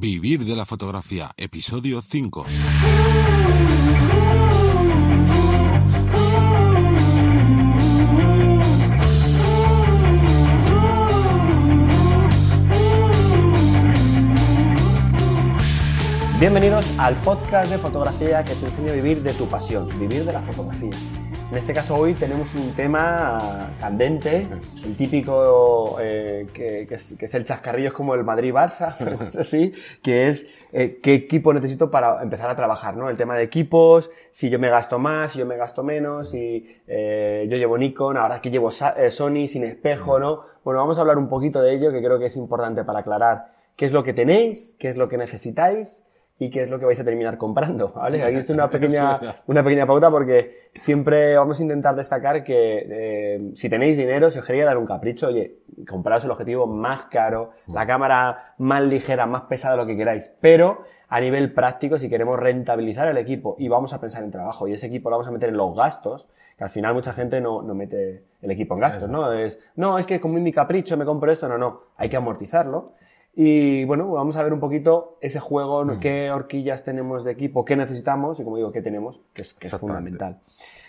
Vivir de la fotografía, episodio 5. Bienvenidos al podcast de fotografía que te enseña a vivir de tu pasión, vivir de la fotografía. En este caso hoy tenemos un tema candente, el típico eh, que, que es, que es el chascarrillo, es como el Madrid-Barça, así, que es eh, qué equipo necesito para empezar a trabajar, ¿no? El tema de equipos, si yo me gasto más, si yo me gasto menos, si eh, yo llevo Nikon, ahora que llevo eh, Sony sin espejo, ¿no? Bueno, vamos a hablar un poquito de ello, que creo que es importante para aclarar qué es lo que tenéis, qué es lo que necesitáis y qué es lo que vais a terminar comprando, ¿vale? Aquí es una pequeña, una pequeña pauta porque siempre vamos a intentar destacar que eh, si tenéis dinero, si os quería dar un capricho, oye, compraros el objetivo más caro, la cámara más ligera, más pesada, lo que queráis, pero a nivel práctico, si queremos rentabilizar el equipo y vamos a pensar en trabajo y ese equipo lo vamos a meter en los gastos, que al final mucha gente no, no mete el equipo en gastos, ¿no? Es, no, es que con mi capricho me compro esto, no, no, hay que amortizarlo. Y bueno, vamos a ver un poquito ese juego, qué horquillas tenemos de equipo, qué necesitamos y como digo, qué tenemos, que es, que es Exactamente. fundamental.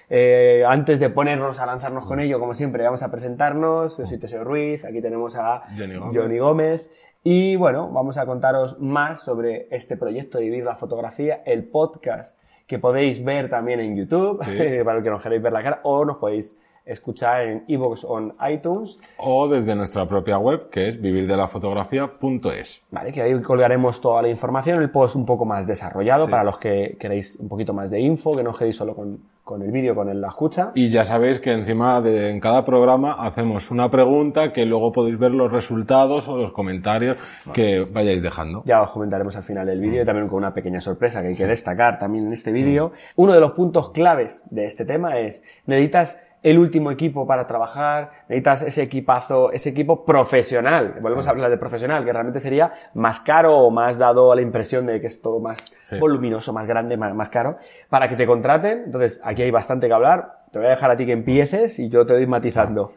Eh, antes de ponernos a lanzarnos con ello, como siempre, vamos a presentarnos. Yo soy Teseo Ruiz, aquí tenemos a Johnny Gómez. Johnny Gómez. Y bueno, vamos a contaros más sobre este proyecto de Vivir la Fotografía, el podcast que podéis ver también en YouTube, Sí. para el que nos queréis ver la cara, o nos podéis escuchar en iVoox o en iTunes. O desde nuestra propia web, que es vivirdelafotografía.es. Vale, que ahí colgaremos toda la información, el post un poco más desarrollado Sí. para los que queréis un poquito más de info, que no os quedéis solo con, con el vídeo, con el- la escucha. Y ya sabéis que encima de en cada programa hacemos una pregunta que luego podéis ver los resultados o los comentarios que vayáis dejando. Ya os comentaremos al final del vídeo y también con una pequeña sorpresa que hay que destacar también en este vídeo. Uno de los puntos claves de este tema es, necesitas el último equipo para trabajar, necesitas ese equipazo, ese equipo profesional. Volvemos a hablar de profesional, que realmente sería más caro o más dado a la impresión de que es todo más Sí. voluminoso, más grande, más, más caro, para que te contraten. Entonces, aquí hay bastante que hablar. Te voy a dejar a ti que empieces y yo te doy matizando.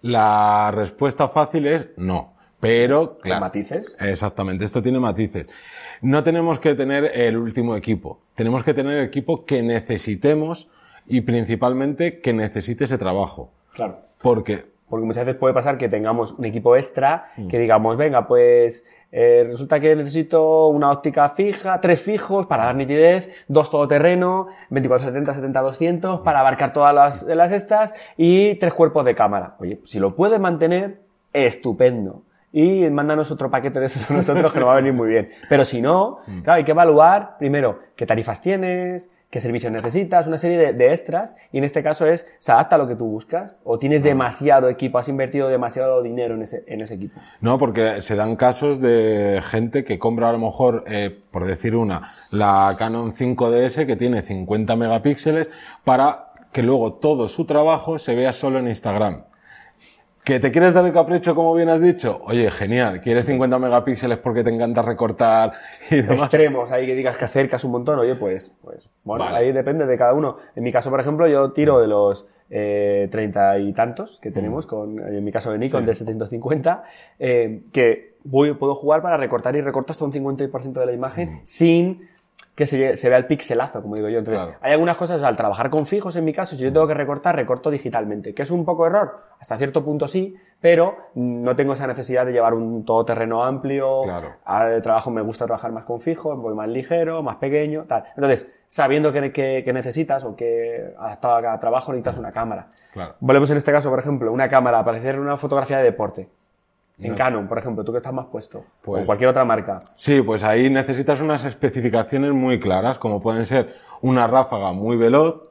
La respuesta fácil es no. Pero, claro. matices? Exactamente, esto tiene matices. No tenemos que tener el último equipo. Tenemos que tener el equipo que necesitemos y principalmente que necesite ese trabajo. Claro. Porque, Porque muchas veces puede pasar que tengamos un equipo extra, Mm. que digamos, venga, pues eh, resulta que necesito una óptica fija, tres fijos para dar nitidez, dos todoterreno, 24-70, 70-200 para abarcar todas las, las estas y tres cuerpos de cámara. Oye, si lo puedes mantener, estupendo. Y mándanos otro paquete de esos a nosotros que nos va a venir muy bien. Pero si no, Mm. claro, hay que evaluar primero qué tarifas tienes, qué servicios necesitas, una serie de, de extras. Y en este caso es, se adapta a lo que tú buscas. O tienes demasiado equipo, has invertido demasiado dinero en ese, en ese equipo. no, porque se dan casos de gente que compra a lo mejor, eh, por decir una, la Canon 5DS que tiene 50 megapíxeles para que luego todo su trabajo se vea solo en Instagram. ¿Que te quieres dar el capricho, como bien has dicho? Oye, genial. ¿Quieres 50 megapíxeles porque te encanta recortar y demás? Extremos, ahí que digas que acercas un montón, oye, pues, pues bueno, Vale. ahí depende de cada uno. En mi caso, por ejemplo, yo tiro de los eh, treinta y tantos que tenemos, con, en mi caso de Nikon, Sí. de 750, eh, que voy, puedo jugar para recortar y recorto hasta un 50% de la imagen sin que se, se vea el pixelazo, como digo yo. Entonces, Claro. hay algunas cosas, al trabajar con fijos, en mi caso, si yo tengo que recortar, recorto digitalmente. ¿Que es un poco error? Hasta cierto punto sí, pero no tengo esa necesidad de llevar un todoterreno amplio. Claro. Al trabajo me gusta trabajar más con fijos, voy más ligero, más pequeño, tal. Entonces, sabiendo que, que- que necesitas o que adaptado a cada trabajo necesitas una cámara. Claro. Volvemos en este caso, por ejemplo, una cámara para hacer una fotografía de deporte. En No. Canon, por ejemplo, tú que estás más puesto. o Pues- cualquier otra marca. Sí, pues ahí necesitas unas especificaciones muy claras, como pueden ser una ráfaga muy veloz,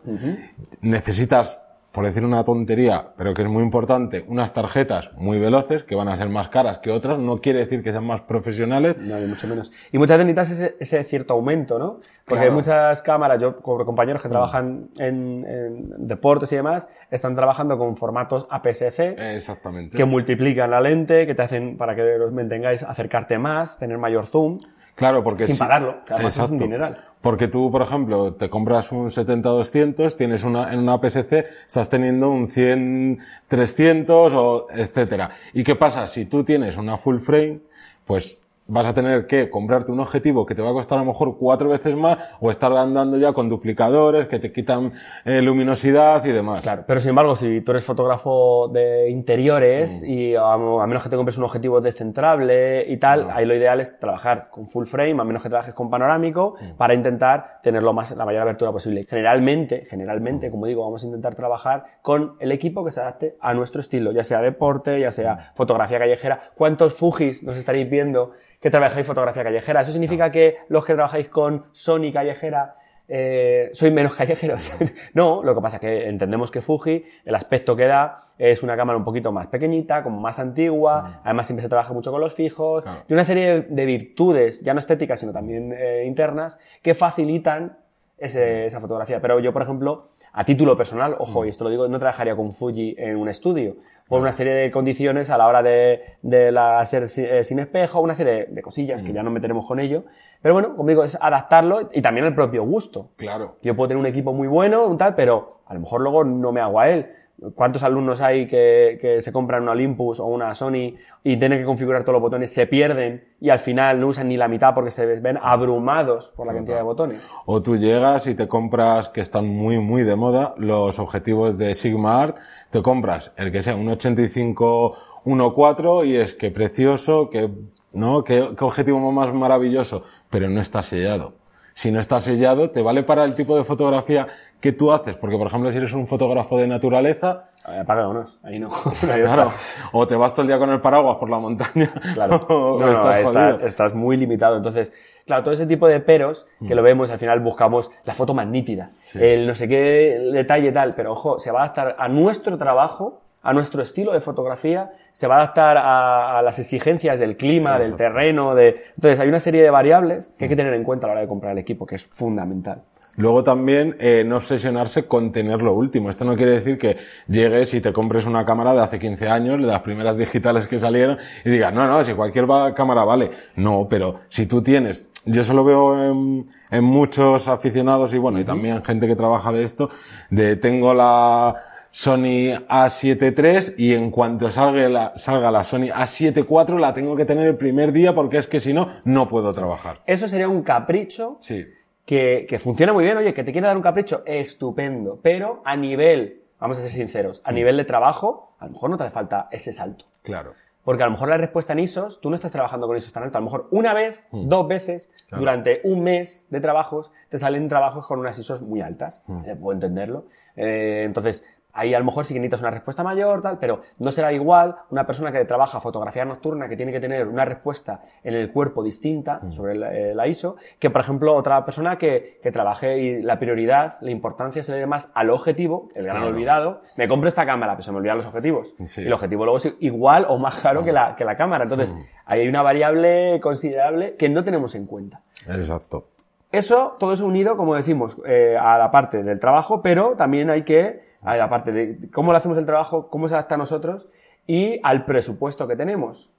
necesitas, por decir una tontería, pero que es muy importante, unas tarjetas muy veloces, que van a ser más caras que otras, no quiere decir que sean más profesionales, No, ni mucho menos. Y muchas veces necesitas ese, ese cierto aumento, ¿no? Porque Claro. hay muchas cámaras, yo con compañeros que trabajan en, en deportes y demás, están trabajando con formatos APS-C, exactamente. que multiplican la lente, que te hacen, para que los mantengáis, acercarte más, tener mayor zoom. Claro, porque Sin si- pagarlo, que además es un dineral. Porque tú, por ejemplo, te compras un 70-200, tienes una, en una PSC, estás teniendo un 100-300 o etcétera. ¿Y qué pasa? Si tú tienes una full frame, pues vas a tener que comprarte un objetivo que te va a costar a lo mejor cuatro veces más o estar andando ya con duplicadores que te quitan eh, luminosidad y demás. Claro, pero sin embargo, si tú eres fotógrafo de interiores y a, a menos que te compres un objetivo descentrable y tal, ahí lo ideal es trabajar con full frame, a menos que trabajes con panorámico, para intentar tener lo más, la mayor abertura posible. Generalmente, generalmente, como digo, vamos a intentar trabajar con el equipo que se adapte a nuestro estilo, ya sea deporte, ya sea fotografía callejera. ¿Cuántos Fujis nos estaréis viendo que trabajáis fotografía callejera? ¿Eso significa que los que trabajáis con Sony callejera eh, sois menos callejeros? no, lo que pasa es que entendemos que Fuji, el aspecto que da, es una cámara un poquito más pequeñita, como más antigua, además siempre se trabaja mucho con los fijos, Claro. de una serie de, de virtudes, ya no estéticas, sino también eh, internas, que facilitan ese- esa fotografía. Pero yo, por ejemplo, a título personal, ojo, y esto lo digo, no trabajaría con Fuji en un estudio, por una serie de condiciones a la hora de, de la ser eh, sin espejo, una serie de cosillas que ya no meteremos con ello. Pero bueno, como digo, es adaptarlo y también el propio gusto. Claro. Yo puedo tener un equipo muy bueno, un tal, pero a lo mejor luego no me hago a él. ¿Cuántos alumnos hay que, que se compran una Olympus o una Sony y tienen que configurar todos los botones, se pierden y al final no usan ni la mitad porque se ven abrumados por la cantidad de botones? O tú llegas y te compras, que están muy, muy de moda, los objetivos de Sigma Art, te compras el que sea un 85 1.4 y es que precioso, que, ¿no? Qué objetivo más maravilloso, pero no está sellado. Si no está sellado, te vale para el tipo de fotografía que tú haces, porque por ejemplo si eres un fotógrafo de naturaleza, Eh, Apáganos, ahí no. claro, o te vas todo el día con el paraguas por la montaña, Claro. o No, estás está- estás muy limitado. Entonces, claro, todo ese tipo de peros que lo vemos, al final buscamos la foto más nítida, Sí. el no sé qué detalle tal, pero ojo, se va a adaptar a nuestro trabajo, a nuestro estilo de fotografía, se va a adaptar a, a las exigencias del clima, del terreno, de... Entonces, hay una serie de variables que hay que tener en cuenta a la hora de comprar el equipo, que es fundamental. Luego también eh, no obsesionarse con tener lo último. Esto no quiere decir que llegues y te compres una cámara de hace 15 años, de las primeras digitales que salieron, y digas, no, no, si cualquier va- cámara vale. No, pero si tú tienes, yo eso lo veo en, en muchos aficionados y bueno, y también gente que trabaja de esto, de tengo la Sony A7 III y en cuanto salga la, salga la Sony A7 IV la tengo que tener el primer día porque es que si no, no puedo trabajar. Eso sería un capricho Sí. Que, que funciona muy bien, oye, que te quiere dar un capricho, estupendo, pero a nivel, vamos a ser sinceros, a nivel de trabajo, a lo mejor no te hace falta ese salto. Claro. Porque a lo mejor la respuesta en ISOs, tú no estás trabajando con ISOs tan alto. A lo mejor una vez, dos veces, durante un mes de trabajos, te salen trabajos con unas ISOs muy altas. Eh, Puedo entenderlo. Eh, entonces, ahí a lo mejor sí que necesitas una respuesta mayor, tal, pero no será igual una persona que trabaja fotografía nocturna, que tiene que tener una respuesta en el cuerpo distinta sobre la, eh, la ISO, que por ejemplo otra persona que, que trabaje y la prioridad, la importancia se le dé más al objetivo, el gran Claro. olvidado. Me compro esta cámara, pero se me olvidan los objetivos. Sí. Y el objetivo luego es igual o más caro que la, que la cámara. Entonces, ahí hay una variable considerable que no tenemos en cuenta. Exacto. Eso, todo eso unido, como decimos, eh, a la parte del trabajo, pero también hay que, a la parte de cómo le hacemos el trabajo, cómo se adapta a nosotros y al presupuesto que tenemos.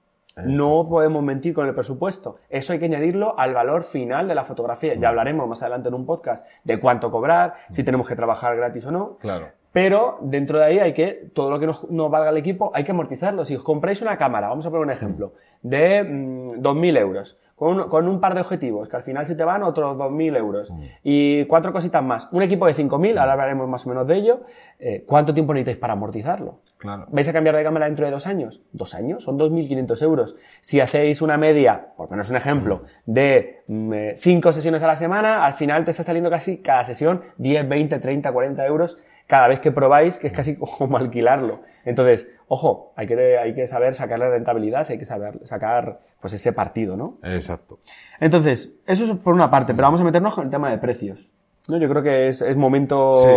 No podemos mentir con el presupuesto. Eso hay que añadirlo al valor final de la fotografía. Ya hablaremos más adelante en un podcast de cuánto cobrar, si tenemos que trabajar gratis o no. Claro. Pero dentro de ahí hay que, todo lo que nos, nos valga el equipo, hay que amortizarlo. Si os compráis una cámara, vamos a poner un ejemplo, de mm, 2.000 euros, con un, con un par de objetivos, que al final se te van otros 2.000 euros, y cuatro cositas más, un equipo de 5.000, ahora hablaremos más o menos de ello, eh, ¿cuánto tiempo necesitáis para amortizarlo? Claro. ¿Vais a cambiar de cámara dentro de dos años? ¿Dos años? Son 2.500 euros. Si hacéis una media, por poneros un ejemplo, de mm, eh, cinco sesiones a la semana, al final te está saliendo casi cada sesión 10, 20, 30, 40 euros cada vez que probáis, que es casi como alquilarlo. Entonces, ojo, hay que, hay que saber sacarle rentabilidad, hay que saber sacar pues ese partido, ¿no? Exacto. Entonces, eso es por una parte, pero vamos a meternos con el tema de precios. ¿no? Yo creo que es, es momento Sí,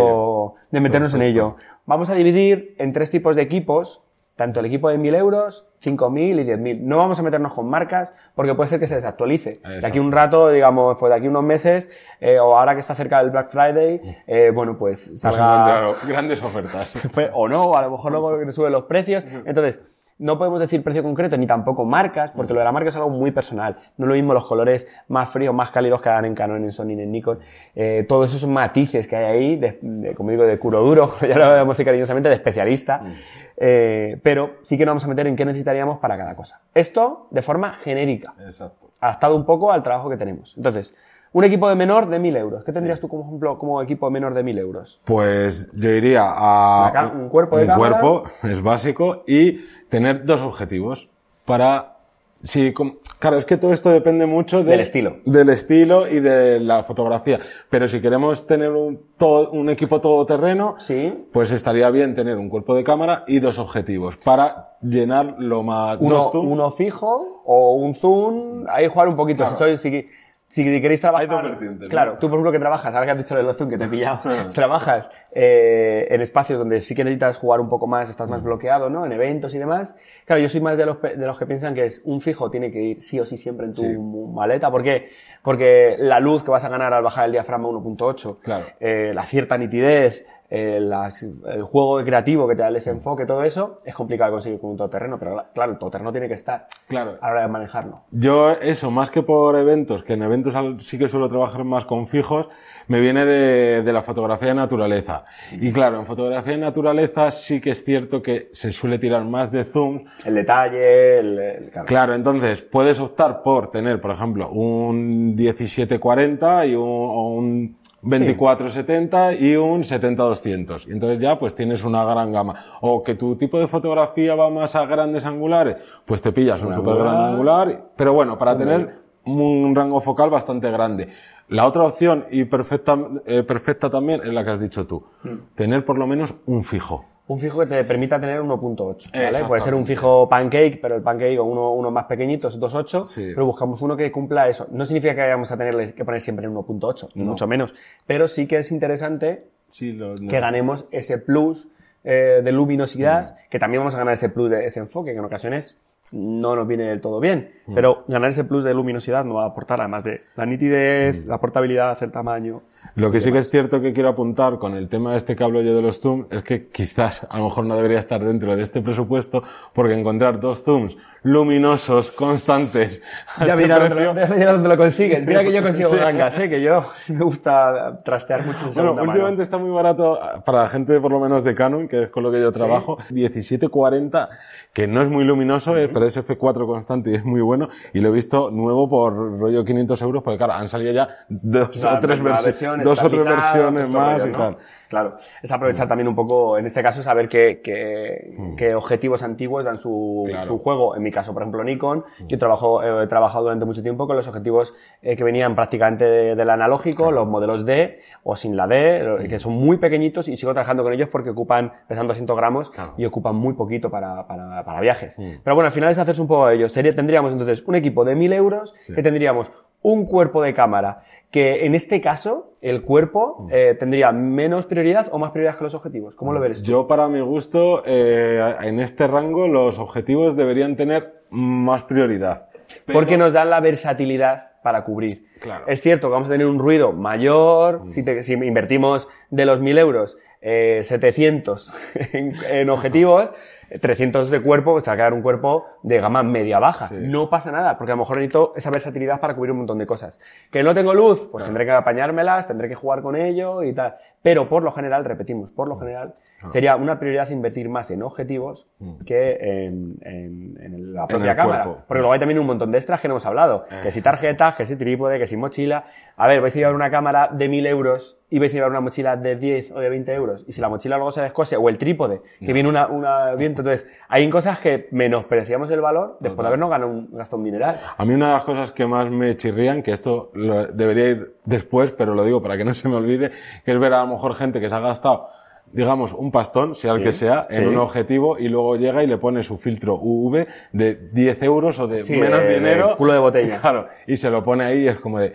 de meternos en ello. Vamos a dividir en tres tipos de equipos, tanto el equipo de 1.000 euros, 5.000 y 10.000. No vamos a meternos con marcas porque puede ser que se desactualice. De aquí un rato, digamos, pues de aquí unos meses, eh, o ahora que está cerca del Black Friday, eh, bueno, pues salga... grandes ofertas. Fue- o no, a lo mejor luego suben los precios. Entonces, no podemos decir precio concreto ni tampoco marcas, porque lo de la marca es algo muy personal. No es lo mismo los colores más fríos, más cálidos que hagan en Canon, en Sony, en Nikon. Eh, todos esos matices que hay ahí, de, como digo, de curo duro, ya lo vemos cariñosamente, de especialista. Mm. Eh, pero sí que nos vamos a meter en qué necesitaríamos para cada cosa. Esto de forma genérica. Exacto. Adaptado un poco al trabajo que tenemos. Entonces, un equipo de menor de 1000 euros. ¿Qué tendrías tú como ejemplo como equipo de menor de 1000 euros? Pues yo iría a un cuerpo de un cuerpo, es básico, y tener dos objetivos para Sí, claro, es que todo esto depende mucho del estilo. Del estilo y de la fotografía. Pero si queremos tener un, todo, un equipo todoterreno, sí. pues estaría bien tener un cuerpo de cámara y dos objetivos para llenar lo más... Uno, uno fijo o un zoom, ahí jugar un poquito. Si soy, si, si queréis trabajar. Hay dos vertientes. Claro, tú por ejemplo que trabajas, ahora que has dicho el Zoom que te he pillado, trabajas eh, en espacios donde sí que necesitas jugar un poco más, estás más mm. bloqueado, ¿no? En eventos y demás. Claro, yo soy más de los, de los que piensan que es un fijo tiene que ir sí o sí siempre en tu maleta. ¿Por qué? Porque la luz que vas a ganar al bajar el diafragma 1.8, claro. eh, la cierta nitidez, eh, el juego creativo que te da el desenfoque, todo eso, es complicado de conseguir con un todoterreno, pero claro, el todoterreno tiene que estar claro. a la hora de manejarlo. Yo, eso, más que por eventos, que en eventos sí que suelo trabajar más con fijos, me viene de, de la fotografía de naturaleza. Y claro, en fotografía de naturaleza sí que es cierto que se suele tirar más de zoom. El detalle, el, claro. entonces puedes optar por tener, por ejemplo, un 1740 y un, un 2470 y un 70-200. Y entonces ya pues tienes una gran gama. O que tu tipo de fotografía va más a grandes angulares, pues te pillas un super gran angular. Pero bueno, para tener un rango focal bastante grande. La otra opción y perfecta, eh, perfecta también es la que has dicho tú. Mm. Tener por lo menos un fijo un fijo que te permita tener 1.8, ¿vale? Puede ser un fijo pancake, pero el pancake o uno, uno más pequeñito es 2.8, pero buscamos uno que cumpla eso. No significa que vayamos a tenerle que poner siempre en 1.8, ni mucho menos, pero sí que es interesante que ganemos ese plus eh, de luminosidad, mm. que también vamos a ganar ese plus de ese enfoque, que en ocasiones no nos viene del todo bien. Mm. Pero ganar ese plus de luminosidad nos va a aportar, además de la nitidez, mm. la portabilidad, el tamaño. Lo que sí que es cierto que quiero apuntar con el tema de este cable yo de los zooms es que quizás a lo mejor no debería estar dentro de este presupuesto porque encontrar dos zooms luminosos, constantes. A ya este mira, precio... mira dónde lo consigues. Mira que yo consigo gangas, ¿eh? que yo me gusta trastear mucho en Bueno, últimamente está muy barato para la gente por lo menos de Canon, que es con lo que yo trabajo, 1740, que no es muy luminoso, eh, pero es F4 constante y es muy bueno. Y lo he visto nuevo por rollo 500 euros, porque claro, han salido ya dos o tres versiones, dos o tres versiones más y tal. Claro, es aprovechar mm. también un poco, en este caso, saber qué, qué, mm. qué objetivos antiguos dan su, su, juego. En mi caso, por ejemplo, Nikon, mm. yo trabajo, he trabajado durante mucho tiempo con los objetivos eh, que venían prácticamente del analógico, los modelos D o sin la D, que son muy pequeñitos y sigo trabajando con ellos porque ocupan, pesan 200 gramos y ocupan muy poquito para, para, para viajes. Pero bueno, al final es hacerse un poco de ello. Sería, tendríamos entonces un equipo de 1000 euros que tendríamos un cuerpo de cámara que en este caso el cuerpo mm. eh, tendría menos prioridad o más prioridad que los objetivos. ¿Cómo lo ves? Yo, para mi gusto, eh, en este rango los objetivos deberían tener más prioridad. Porque nos dan la versatilidad para cubrir. Claro. Es cierto que vamos a tener un ruido mayor, mm. si, si, invertimos de los 1000 euros eh, 700 en, en objetivos, 300 de cuerpo, pues te va a quedar un cuerpo de gama media-baja. No pasa nada, porque a lo mejor necesito esa versatilidad para cubrir un montón de cosas. Que no tengo luz, pues tendré que apañármelas, tendré que jugar con ello y tal. Pero por lo general, repetimos, por lo mm. general, sería una prioridad invertir más en objetivos mm. que en, en, la propia cámara. Porque luego hay también un montón de extras que no hemos hablado. Que si tarjetas, que si trípode, que si mochila. A ver, vais a llevar una cámara de 1000 euros y vais a llevar una mochila de 10 o de 20 euros. Y si la mochila luego se descose, o el trípode, que viene una, una viento. Entonces, hay cosas que menospreciamos el valor después de habernos ganado un, gastado un dineral. A mí una de las cosas que más me chirrían, que esto debería ir después, pero lo digo para que no se me olvide, que es ver a lo mejor gente que se ha gastado digamos, un pastón, sea el que sea, en un objetivo y luego llega y le pone su filtro UV de 10 euros o de menos dinero. culo de botella. Claro, y se lo pone ahí y es como de,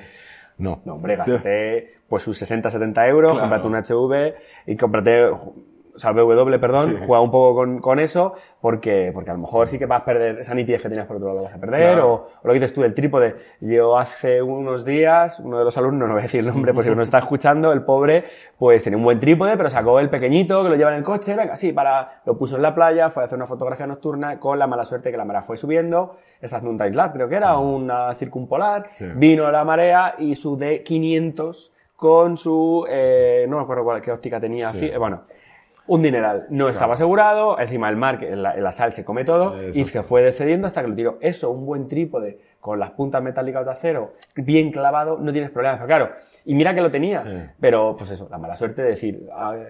no. No, hombre, gasté pues sus 60, 70 euros, cómprate un HV y cómprate o sea, BW, perdón, juega un poco con, con, eso, porque, porque a lo mejor sí que vas a perder esa nitidez que tenías por otro lado, lo vas a perder, o, o, lo que dices tú del trípode. Yo hace unos días, uno de los alumnos, no voy a decir el nombre por si uno está escuchando, el pobre, pues tenía un buen trípode, pero sacó el pequeñito que lo lleva en el coche, venga, sí, para, lo puso en la playa, fue a hacer una fotografía nocturna con la mala suerte que la marea fue subiendo, esa es un lab, creo que era, una circumpolar, vino la marea y su D500 con su, eh, no me acuerdo cuál, qué óptica tenía, bueno, un dineral. No estaba asegurado, encima el mar, la, la sal se come todo, y se fue descediendo hasta que lo tiró. Eso, un buen trípode con las puntas metálicas de acero bien clavado, no tienes problemas. Pero claro, y mira que lo tenía, pero pues eso, la mala suerte de decir,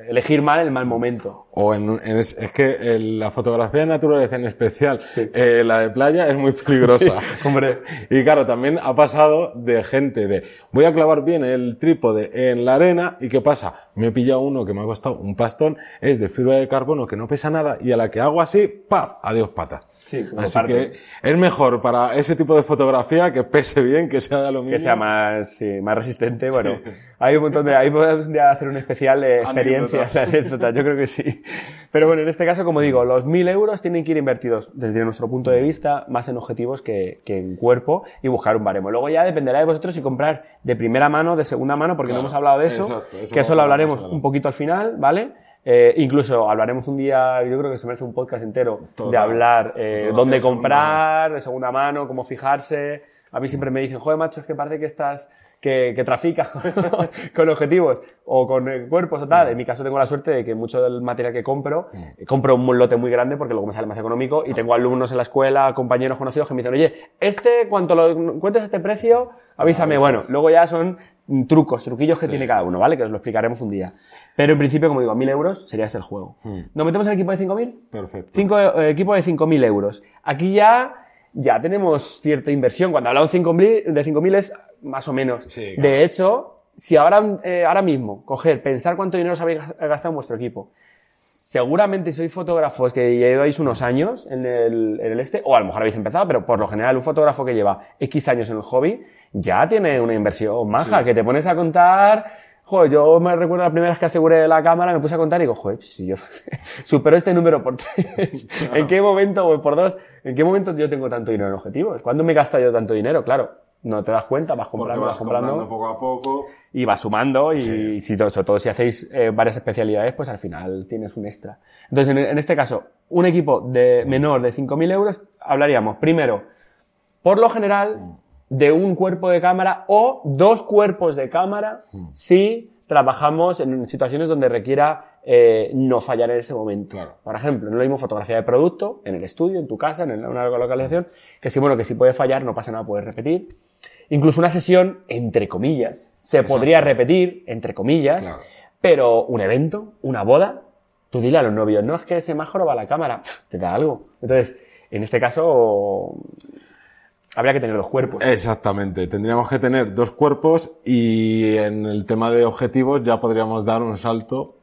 elegir mal el mal momento. O en, es, que la fotografía de naturaleza en especial, eh, la de playa es muy peligrosa. hombre. Y claro, también ha pasado de gente de, voy a clavar bien el trípode en la arena y ¿qué pasa? Me he pillado uno que me ha costado un pastón, es de fibra de carbono que no pesa nada y a la que hago así, ¡paf! Adiós pata. Sí, Así que es mejor para ese tipo de fotografía que pese bien, que sea de aluminio. Que sea más, sí, más resistente. Bueno, hay un montón de, ahí podemos ya hacer un especial de experiencias, anécdotas, yo creo que sí. Pero bueno, en este caso, como digo, los 1000 euros tienen que ir invertidos desde nuestro punto de vista más en objetivos que, que en cuerpo y buscar un baremo. Luego ya dependerá de vosotros si comprar de primera mano, de segunda mano, porque no hemos hablado de eso, que eso lo hablaremos un poquito al final, ¿vale? Eh, incluso hablaremos un día, yo creo que se merece un podcast entero de hablar eh, dónde comprar, de segunda mano, cómo fijarse. A mí siempre me dicen, joder, macho, es que parece que estás, que, que traficas con, objetivos o con eh, cuerpos o tal. En mi caso tengo la suerte de que mucho del material que compro, eh, compro un lote muy grande porque luego me sale más económico y tengo alumnos en la escuela, compañeros conocidos que me dicen, oye, este, cuanto lo encuentres a este precio, avísame. Bueno, luego ya son trucos, truquillos que tiene cada uno, ¿vale? Que os lo explicaremos un día. Pero en principio, como digo, 1000 euros sería ese el juego. Hmm. ¿Nos metemos en el equipo de 5000? Perfecto. Cinco, eh, equipo de 5000 euros. Aquí ya, ya tenemos cierta inversión. Cuando hablamos de 5000 es más o menos. De hecho, si ahora, eh, ahora mismo, coger, pensar cuánto dinero os habéis gastado en vuestro equipo. Seguramente sois fotógrafos que lleváis unos años en el, en el este, o a lo mejor habéis empezado, pero por lo general un fotógrafo que lleva X años en el hobby, ya tiene una inversión maja, que te pones a contar, joder, yo me recuerdo la primera vez que aseguré la cámara, me puse a contar y digo, joder, si yo supero este número por tres, ¿en qué momento, o por dos, en qué momento yo tengo tanto dinero en objetivos? ¿Cuándo me he gastado yo tanto dinero? Claro, no te das cuenta, vas comprando, vas, comprando, poco a poco. Y vas sumando y si todo, sobre todo si hacéis eh, varias especialidades, pues al final tienes un extra. Entonces, en, este caso, un equipo de menor de 5.000 euros, hablaríamos primero, por lo general, mm de un cuerpo de cámara o dos cuerpos de cámara hmm. si trabajamos en situaciones donde requiera eh, no fallar en ese momento. Por ejemplo, no lo mismo fotografía de producto en el estudio, en tu casa, en una localización, que si, bueno, que si puede fallar no pasa nada, puedes repetir. Incluso una sesión, entre comillas, se podría repetir, entre comillas, pero un evento, una boda, tú dile a los novios, no es que se me va la cámara, te da algo. Entonces, en este caso, habría que tener dos cuerpos. Exactamente, tendríamos que tener dos cuerpos y en el tema de objetivos ya podríamos dar un salto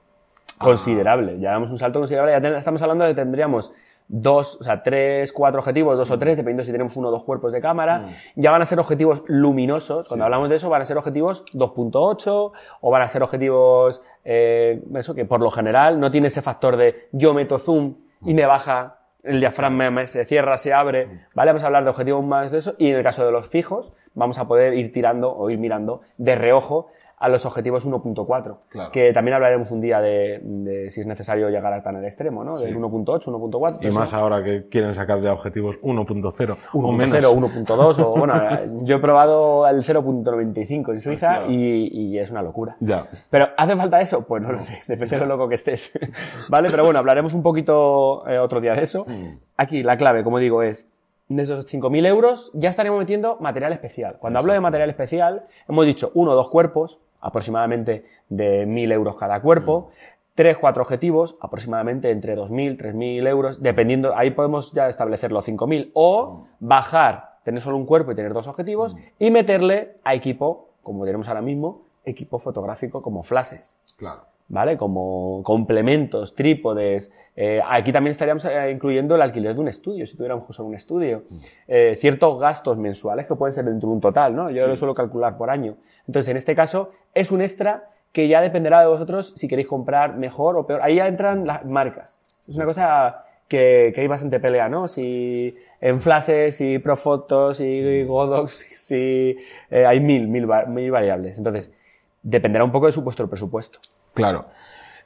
considerable. Ya damos un salto considerable. Ya estamos hablando de que tendríamos dos, o sea, tres, cuatro objetivos, dos o tres, dependiendo si tenemos uno o dos cuerpos de cámara. Mm. Ya van a ser objetivos luminosos. Cuando hablamos de eso, van a ser objetivos 2.8 o van a ser objetivos, eh, eso que por lo general no tiene ese factor de yo meto zoom y me baja el diafragma se cierra, se abre, ¿vale? Vamos a hablar de objetivos más de eso y en el caso de los fijos vamos a poder ir tirando o ir mirando de reojo a los objetivos 1.4. Que también hablaremos un día de, si es necesario llegar a tan el extremo, ¿no? Del 1.8, 1.4. Y más ahora que quieren sacar ya objetivos 1.0 o menos. 1.2 o bueno, yo he probado el 0.95 en Suiza y, es una locura. Ya. Pero ¿hace falta eso? Pues no lo sé, depende de lo loco que estés. ¿Vale? Pero bueno, hablaremos un poquito eh, otro día de eso. Mm. Aquí la clave, como digo, es de esos 5.000 euros ya estaremos metiendo material especial. Cuando hablo de material especial, hemos dicho uno o dos cuerpos, aproximadamente de 1.000 euros cada cuerpo, tres, cuatro objetivos, aproximadamente entre 2.000, 3.000 euros, dependiendo, ahí podemos ya establecer los 5.000, o bajar, tener solo un cuerpo y tener dos objetivos, y meterle a equipo, como tenemos ahora mismo, equipo fotográfico como flashes. Claro. ¿Vale? Como complementos, trípodes. Eh, aquí también estaríamos eh, incluyendo el alquiler de un estudio, si tuviéramos solo un estudio. Eh, ciertos gastos mensuales que pueden ser dentro de un total, ¿no? Yo lo suelo calcular por año. Entonces, en este caso, es un extra que ya dependerá de vosotros si queréis comprar mejor o peor. Ahí ya entran las marcas. Es una cosa que, que hay bastante pelea, ¿no? Si en flashes, si profotos, si godox, si eh, hay mil, mil, mil variables. Entonces, dependerá un poco de su vuestro presupuesto. Claro.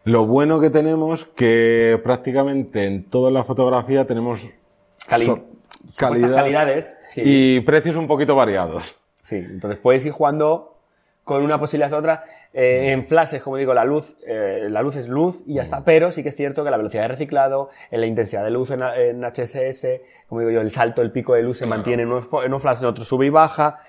Lo bueno que tenemos que prácticamente en toda la fotografía tenemos Cali- so- supuestas calidad calidades, sí. y precios un poquito variados. Sí, entonces puedes ir jugando con una posibilidad u otra. Eh, en flashes, como digo, la luz, eh, la luz es luz y ya está. Pero sí que es cierto que la velocidad de reciclado, en la intensidad de luz en, en HSS, como digo yo, el salto, el pico de luz se mantiene en unos, en unos flashes, en otros sube y baja.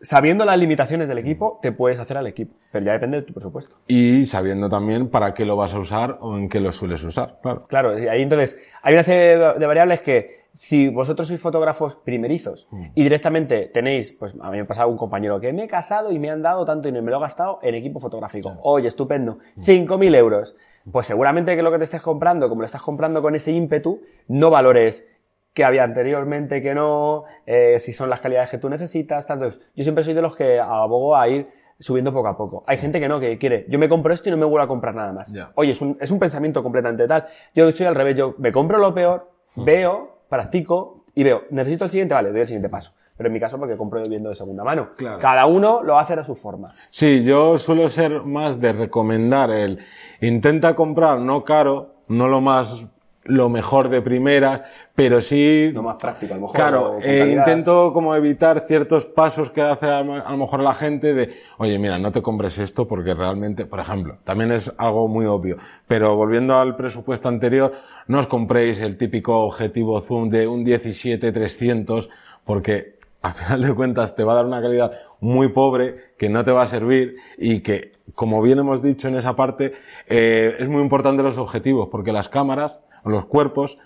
Sabiendo las limitaciones del equipo, te puedes hacer al equipo. Pero ya depende de tu presupuesto. Y sabiendo también para qué lo vas a usar o en qué lo sueles usar. Claro. Claro, y ahí entonces hay una serie de variables que si vosotros sois fotógrafos primerizos y directamente tenéis, pues a mí me ha pasado un compañero que me he casado y me han dado tanto dinero y me lo he gastado en equipo fotográfico. Oye, estupendo, 5.000 euros. Pues seguramente que lo que te estés comprando, como lo estás comprando con ese ímpetu, no valores que había anteriormente, que no, eh, si son las calidades que tú necesitas, tanto. Yo siempre soy de los que abogo a ir subiendo poco a poco. Hay gente que no, que quiere, yo me compro esto y no me vuelvo a comprar nada más. Oye, es un, es un pensamiento completamente tal. Yo soy al revés, yo me compro lo peor, veo, practico y veo, necesito el siguiente, vale, doy el siguiente paso. Pero en mi caso porque compro viendo de segunda mano. Claro. Cada uno lo hace a su forma. Sí, yo suelo ser más de recomendar el intenta comprar no caro, no lo más lo mejor de primera, pero sí Lo más práctico, a lo mejor. Claro, eh, intento como evitar ciertos pasos que hace a, a lo mejor la gente de, oye, mira, no te compres esto porque realmente, por ejemplo, también es algo muy obvio, pero volviendo al presupuesto anterior, no os compréis el típico objetivo zoom de un 17-300 porque a final de cuentas te va a dar una calidad muy pobre que no te va a servir y que, como bien hemos dicho en esa parte, eh, es muy importante los objetivos porque las cámaras los cuerpos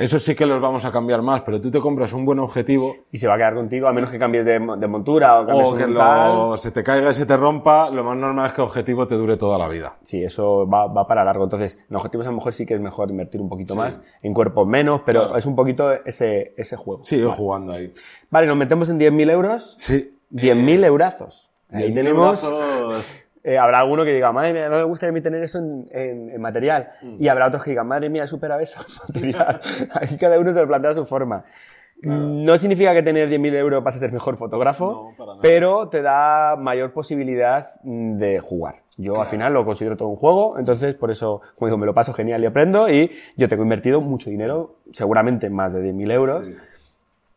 eso sí que los vamos a cambiar más, pero tú te compras un buen objetivo Y se va a quedar contigo a menos que cambies de, mo- de montura o cambies o que lo, se te caiga y se te rompa, lo más normal es que el objetivo te dure toda la vida. Sí, eso va, va para largo. Entonces, en objetivos a lo mejor sí que es mejor invertir un poquito más, en cuerpos menos, pero Claro. es un poquito ese, ese juego. Sí, ir jugando ahí. Vale, nos metemos en 10.000 euros. Sí. 10.000 eurazos. Ahí 10.000 tenemos... eurazos. Eh, habrá alguno que diga, madre mía, no me gustaría a mí tener eso en, en- en material. Mm. Y habrá otros que digan, madre mía, he superado eso material. Ahí cada uno se lo plantea a su forma. No significa que tener 10.000 euros vas a ser mejor fotógrafo, No, pero te da mayor posibilidad mm, de jugar. Yo al final lo considero todo un juego, entonces por eso, como digo, me lo paso genial y aprendo y yo tengo invertido mucho dinero, seguramente más de 10.000 euros. Sí.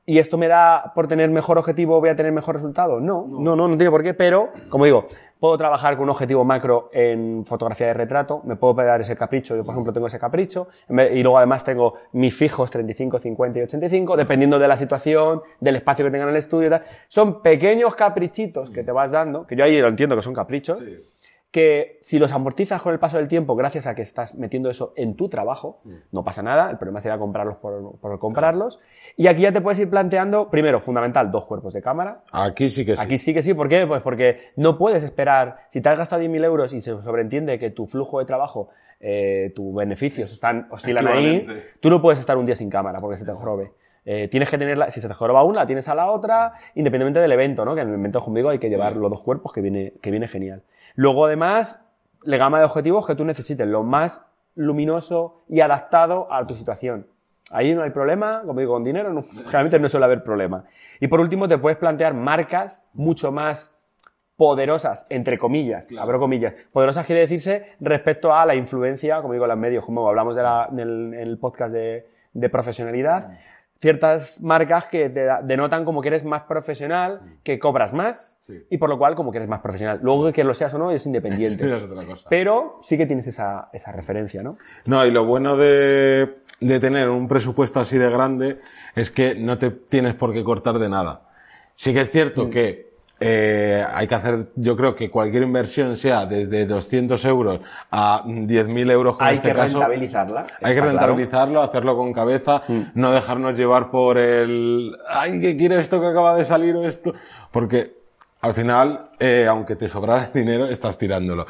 ¿Y esto me da, por tener mejor objetivo, voy a tener mejor resultado? No, no, no, no tiene por qué, pero, como digo, puedo trabajar con un objetivo macro en fotografía de retrato, me puedo dar ese capricho, yo por ejemplo tengo ese capricho, y luego además tengo mis fijos 35, 50 y 85, dependiendo de la situación, del espacio que tenga en el estudio y tal. Son pequeños caprichitos que te vas dando, que yo ahí lo entiendo que son caprichos, Sí. Que si los amortizas con el paso del tiempo, gracias a que estás metiendo eso en tu trabajo, no pasa nada, el problema sería comprarlos por, por comprarlos. Y aquí ya te puedes ir planteando, primero, fundamental, dos cuerpos de cámara. Aquí sí que sí. Aquí sí que sí, ¿por qué? Pues porque no puedes esperar, si te has gastado 10.000 euros y se sobreentiende que tu flujo de trabajo, eh, tus beneficios están, oscilan ahí, tú no puedes estar un día sin cámara porque se te jorobe. Eh, tienes que tenerla, si se te joroba una, la tienes a la otra, independientemente del evento, ¿no? Que en el evento conmigo hay que llevar los dos cuerpos, que viene, que viene genial. Luego, además, la gama de objetivos que tú necesites, lo más luminoso y adaptado a tu situación. Ahí no hay problema, como digo, con dinero, no, realmente no suele haber problema. Y por último, te puedes plantear marcas mucho más poderosas, entre comillas, Claro. abro comillas. Poderosas quiere decirse respecto a la influencia, como digo, en los medios, como hablamos de la- en, el, en el podcast de, de profesionalidad, ciertas marcas que te denotan como que eres más profesional, que cobras más, Sí. y por lo cual como que eres más profesional. Luego que lo seas o no es independiente. Sí, es otra cosa. Pero sí que tienes esa, esa referencia, ¿no? No, y lo bueno de, de tener un presupuesto así de grande es que no te tienes por qué cortar de nada. Sí que es Mm. cierto que eh, hay que hacer, yo creo que cualquier inversión sea desde 200 euros a 10.000 euros con Hay este que caso. rentabilizarla. Hay que claro. Mm. rentabilizarlo, hacerlo con cabeza, no dejarnos llevar por el, ay, que quiero esto que acaba de salir o esto, porque al final, eh, aunque te sobrara dinero, estás tirándolo.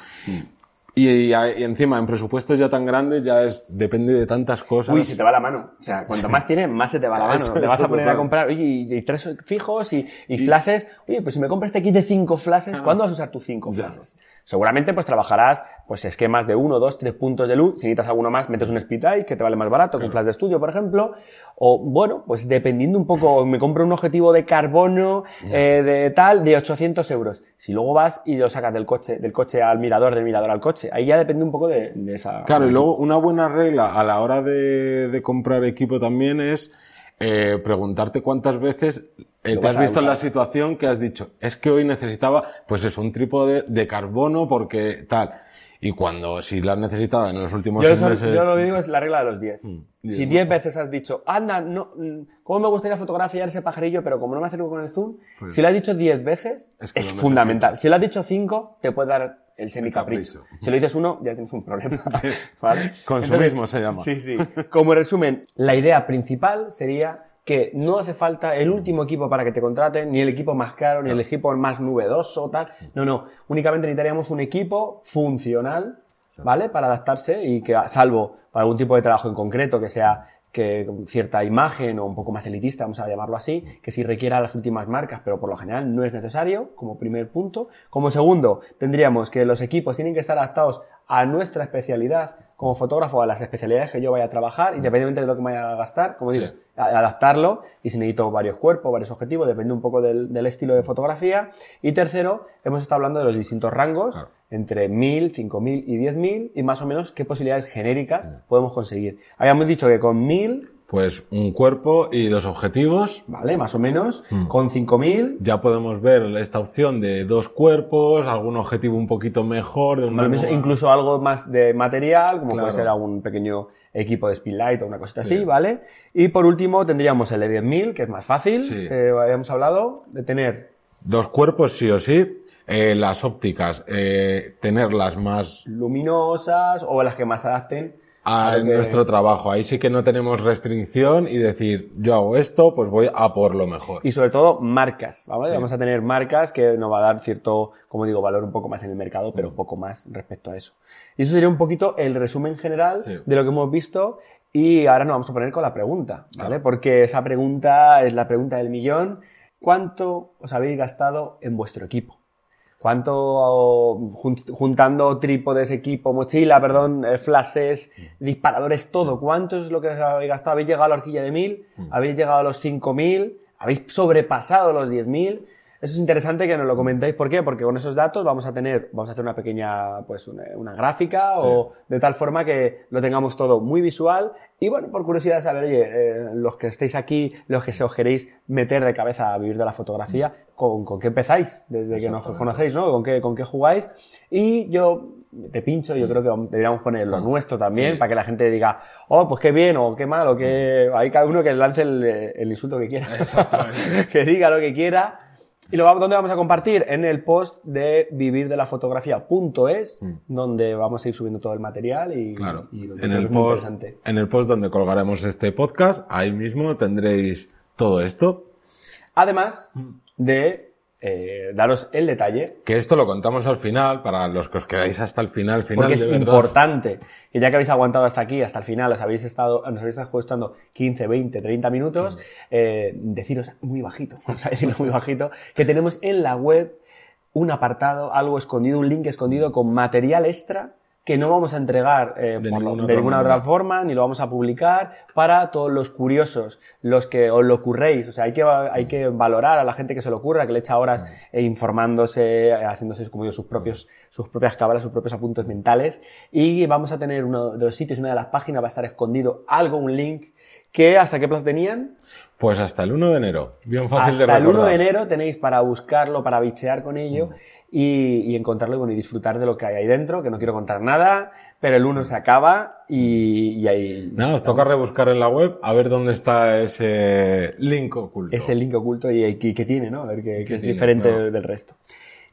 Y, y- y encima, en presupuestos ya tan grandes, ya es, depende de tantas cosas. Uy, se te va la mano. O sea, cuanto más tienes, más se te va la mano. Eso, te vas a poner a comprar, oye, y, y tres fijos y, y flashes. Oye, pues si me compro este kit de cinco flashes, ¿cuándo vas a usar tus cinco Ya. flashes? Seguramente pues trabajarás pues esquemas de uno, dos, tres puntos de luz. Si necesitas alguno más, metes un eye que te vale más barato que un flash de estudio, por ejemplo. O bueno, pues dependiendo un poco, me compro un objetivo de carbono eh, de tal, de 800 euros. Si luego vas y lo sacas del coche, del coche al mirador, del mirador al coche, ahí ya depende un poco de, de esa. Claro, y luego una buena regla a la hora de, de comprar equipo también es eh, preguntarte cuántas veces eh, te has visto en la situación que has dicho, es que hoy necesitaba, pues eso, un trípode de carbono porque tal. Y cuando, si la has necesitado en los últimos Yo, seis meses... yo lo que digo es la regla de los 10. diez, si ¿no? 10 veces has dicho, anda, no, mm, ¿cómo me gustaría fotografiar ese pajarillo, pero como no me acerco con el zoom? si lo has dicho 10 veces, Es es, que fundamental. Si lo has dicho 5, te puede dar el semicapricho. capricho. Si lo dices uno, ya tienes un problema. ¿Vale? Consumismo se llama. Sí, sí. Como resumen, la idea principal sería que no hace falta el último equipo para que te contraten, ni el equipo más caro, ni el equipo más novedoso, tal. No, no. Únicamente necesitaríamos un equipo funcional, ¿vale? Para adaptarse y que, salvo para algún tipo de trabajo en concreto, que sea que cierta imagen o un poco más elitista, vamos a llamarlo así, que sí requiera las últimas marcas, pero por lo general no es necesario, como primer punto. Como segundo, tendríamos que los equipos tienen que estar adaptados a nuestra especialidad como fotógrafo, a las especialidades que yo vaya a trabajar, independientemente de lo que me vaya a gastar, como digo, Sí. adaptarlo y si necesito varios cuerpos, varios objetivos, depende un poco del, del estilo de fotografía. Y tercero, hemos estado hablando de los distintos rangos, Claro. entre 1000, 5000 y 10000 y más o menos qué posibilidades genéricas podemos conseguir. Habíamos dicho que con 1000, Pues un cuerpo y dos objetivos. ¿vale? Más o menos, Hmm. con 5000 Ya podemos ver esta opción de dos cuerpos, algún objetivo un poquito mejor. De Vale, incluso algo más de material, como Claro. puede ser algún pequeño equipo de speedlight o una cosita Sí. así, ¿vale? Y por último tendríamos el de 10.000, que es más fácil, Sí. que habíamos hablado, de tener Dos cuerpos sí o sí. Eh, las ópticas, eh, tenerlas más luminosas o las que más adapten a que- nuestro trabajo. Ahí sí que no tenemos restricción y decir, yo hago esto, pues voy a por lo mejor. Y sobre todo marcas, ¿vale? Sí. Vamos a tener marcas que nos va a dar cierto, como digo, valor un poco más en el mercado, pero Mm. poco más respecto a eso. Y eso sería un poquito el resumen general Sí. de lo que hemos visto. Y ahora nos vamos a poner con la pregunta, ¿vale? Porque esa pregunta es la pregunta del millón. ¿Cuánto os habéis gastado en vuestro equipo? ¿Cuánto jun- juntando trípodes, equipo, mochila, perdón, eh, flashes, disparadores, todo? ¿Cuánto es lo que habéis gastado? ¿Habéis llegado a la horquilla de 1000? ¿Habéis llegado a los 5000? ¿Habéis sobrepasado los 10.000? Eso es interesante que nos lo comentéis. ¿Por qué? Porque con esos datos vamos a tener, vamos a hacer una pequeña, pues una, una gráfica o de tal forma que lo tengamos todo muy visual. Y bueno, por curiosidad saber, oye, eh, los que estéis aquí, los que se os queréis meter de cabeza a vivir de la fotografía, ¿con, con qué empezáis? Desde que nos conocéis, ¿no? ¿Con qué, ¿Con qué jugáis? Y yo te pincho, yo creo que deberíamos poner lo nuestro también, Sí. para que la gente diga, oh, pues qué bien, o qué mal, o qué... Hay cada uno que lance el, el insulto que quiera. que diga lo que quiera. Y lo ¿dónde vamos a compartir? En el post de vivirdelafotografía.es, donde vamos a ir subiendo todo el material y, Claro. y lo En el, post, en el post donde colgaremos este podcast, ahí mismo tendréis todo esto. Además de eh, daros el detalle, Que esto lo contamos al final, para los que os quedáis hasta el final, final porque es importante que ya que habéis aguantado hasta aquí, hasta el final, os habéis estado, nos habéis estado escuchando 15, 20, 30 minutos, eh, deciros muy bajito, vamos a decirlo muy bajito, que tenemos en la web un apartado, algo escondido, un link escondido con material extra que no vamos a entregar eh, De por ninguna de otra ninguna otra forma, ni lo vamos a publicar para todos los curiosos, los que os lo ocurréis. O sea, hay que, hay que valorar a la gente que se lo ocurra, que le echa horas eh, informándose, eh, haciéndose como digo, sus propios, sus propias cábalas, sus propios apuntes mentales. Y vamos a tener uno de los sitios, una de las páginas va a estar escondido algo, un link que hasta qué plazo tenían. Pues hasta el 1 de enero. Bien fácil de Hasta el 1 recordar. de enero tenéis para buscarlo, para bichear con ello y, y encontrarlo y, bueno, y disfrutar de lo que hay ahí dentro, que no quiero contar nada, pero el 1 se acaba y, y ahí Nada, os toca rebuscar en la web a ver dónde está ese link oculto. es el link oculto y, que tiene, ¿no? A ver que, que es tiene? diferente Claro. del resto.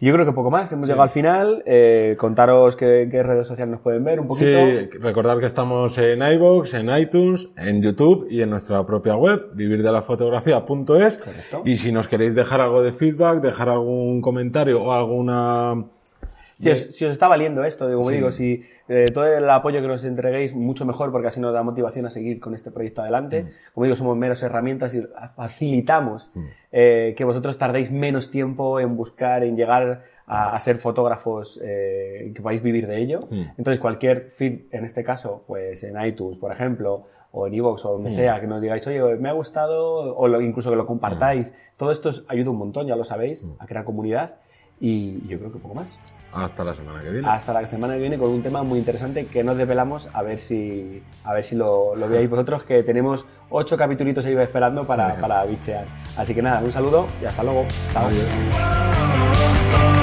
Yo creo que poco más, hemos llegado al final, eh, contaros qué, qué redes sociales nos pueden ver un poquito. Sí, recordar que estamos en iVoox, en iTunes, en YouTube y en nuestra propia web, vivirdelafotografía.es. Correcto. Y si nos queréis dejar algo de feedback, dejar algún comentario o alguna Si os, si os está valiendo esto, digo, como Sí. digo, si eh, todo el apoyo que nos entreguéis, mucho mejor, porque así nos da motivación a seguir con este proyecto adelante. Mm. Como digo, somos meros herramientas y facilitamos eh, que vosotros tardéis menos tiempo en buscar, en llegar a, a ser fotógrafos eh, que podáis vivir de ello. Mm. Entonces, cualquier feed, en este caso, pues en iTunes, por ejemplo, o en iVoox o donde sea, que nos digáis, oye, me ha gustado, o lo- incluso que lo compartáis. Todo esto os ayuda un montón, ya lo sabéis, a crear comunidad. Y yo creo que poco más. Hasta la semana que viene. Hasta la semana que viene con un tema muy interesante que nos desvelamos a ver si, a ver si lo, lo veáis vosotros, que tenemos ocho capitulitos ahí esperando para, para bichear. Así que nada, un saludo y hasta luego. Chao. Adiós.